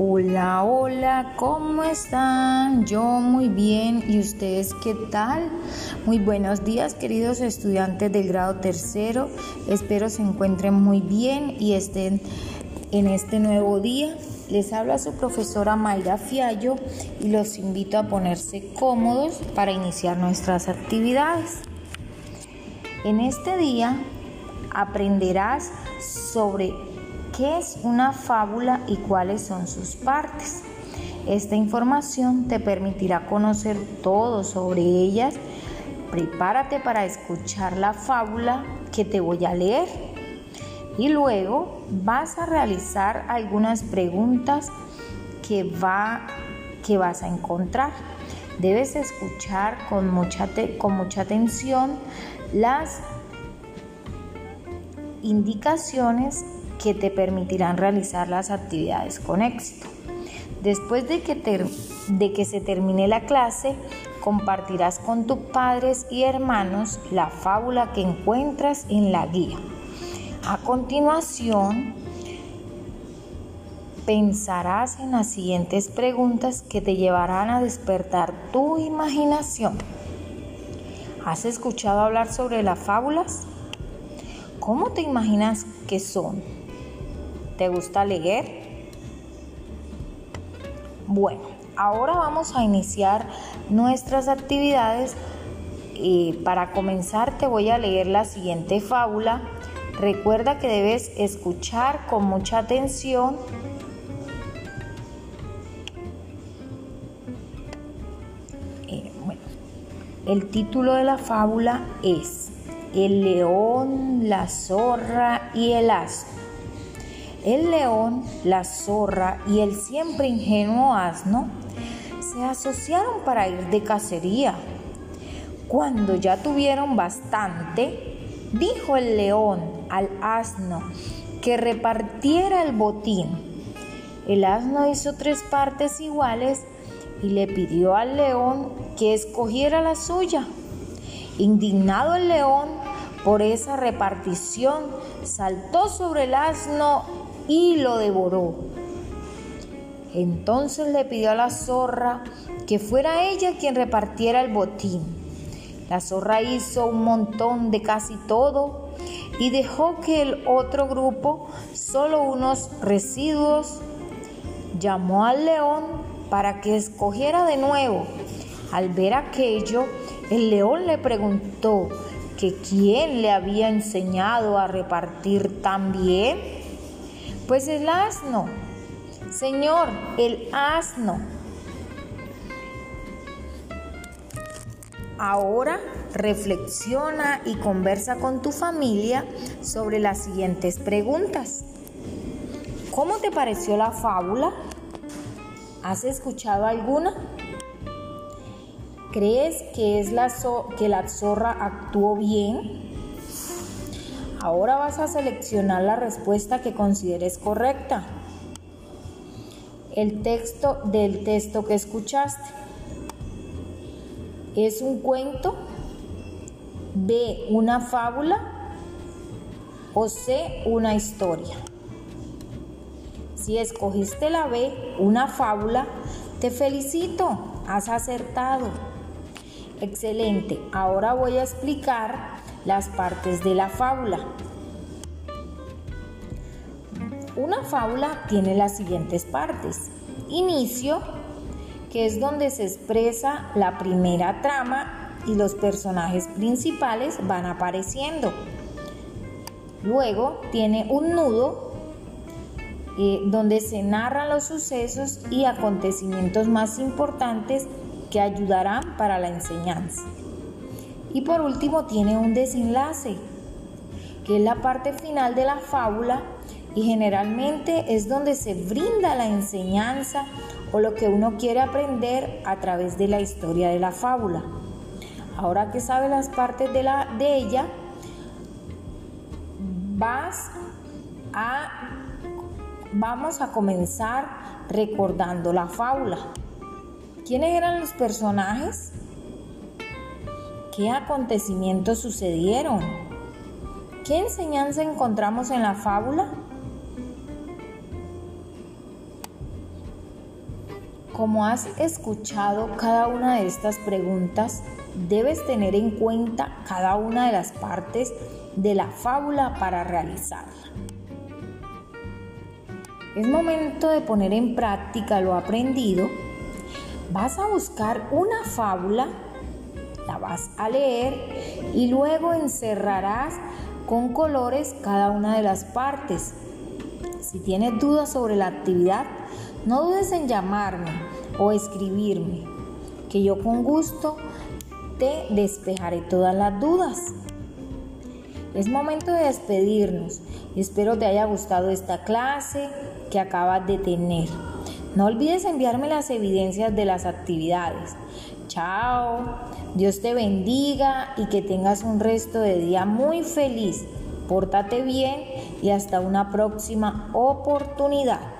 Hola, hola, ¿cómo están? Yo muy bien. ¿Y ustedes qué tal? Muy buenos días, queridos estudiantes del grado tercero. Espero se encuentren muy bien y estén en este nuevo día. Les habla su profesora Mayra Fiallo y los invito a ponerse cómodos para iniciar nuestras actividades. En este día aprenderás sobre qué es una fábula y cuáles son sus partes. Esta información te permitirá conocer todo sobre ellas. Prepárate para escuchar la fábula que te voy a leer y luego vas a realizar algunas preguntas que, va, que vas a encontrar. Debes escuchar con mucha, con mucha atención las indicaciones que te permitirán realizar las actividades con éxito. Después de que, de que se termine la clase, compartirás con tus padres y hermanos la fábula que encuentras en la guía. A continuación, pensarás en las siguientes preguntas que te llevarán a despertar tu imaginación. ¿Has escuchado hablar sobre las fábulas? ¿Cómo te imaginas que son? ¿Te gusta leer? Bueno, ahora vamos a iniciar nuestras actividades. y para comenzar te voy a leer la siguiente fábula. Recuerda que debes escuchar con mucha atención eh, el título de la fábula es El león, la zorra y el asno. El león, la zorra y el siempre ingenuo asno se asociaron para ir de cacería. Cuando ya tuvieron bastante, dijo el león al asno que repartiera el botín. El asno hizo tres partes iguales y le pidió al león que escogiera la suya. Indignado el león por esa repartición, saltó sobre el asno y lo devoró. Entonces le pidió a la zorra que fuera ella quien repartiera el botín. La zorra hizo un montón de casi todo y dejó que el otro grupo, solo unos residuos, llamó al león para que escogiera de nuevo. Al ver aquello, el león le preguntó que quién le había enseñado a repartir tan bien. Pues el asno. Señor, el asno. Ahora reflexiona y conversa con tu familia sobre las siguientes preguntas. ¿Cómo te pareció la fábula? ¿Has escuchado alguna? ¿Crees que, es la que la zorra actuó bien? Ahora vas a seleccionar la respuesta que consideres correcta. El texto del texto que escuchaste. ¿Es un cuento? B. Una fábula. O C. Una historia. Si escogiste la B, una fábula, te felicito, has acertado. Excelente, ahora voy a explicar las partes de la fábula. Una fábula tiene las siguientes partes. Inicio, que es donde se expresa la primera trama y los personajes principales van apareciendo. Luego tiene un nudo eh, donde se narran los sucesos y acontecimientos más importantes que ayudarán para la enseñanza. Y por último tiene un desenlace, que es la parte final de la fábula y generalmente es donde se brinda la enseñanza o lo que uno quiere aprender a través de la historia de la fábula. Ahora que sabes las partes de, la, de ella, vas a, vamos a comenzar recordando la fábula. ¿Quiénes eran los personajes? ¿Qué acontecimientos sucedieron? ¿Qué enseñanza encontramos en la fábula? Como has escuchado cada una de estas preguntas, debes tener en cuenta cada una de las partes de la fábula para realizarla. Es momento de poner en práctica lo aprendido. Vas a buscar una fábula, la vas a leer y luego encerrarás con colores cada una de las partes. Si tienes dudas sobre la actividad, no dudes en llamarme o escribirme, que yo con gusto te despejaré todas las dudas. Es momento de despedirnos espero te haya gustado esta clase que acabas de tener. No olvides enviarme las evidencias de las actividades. Chao, Dios te bendiga y que tengas un resto de día muy feliz. Pórtate bien y hasta una próxima oportunidad.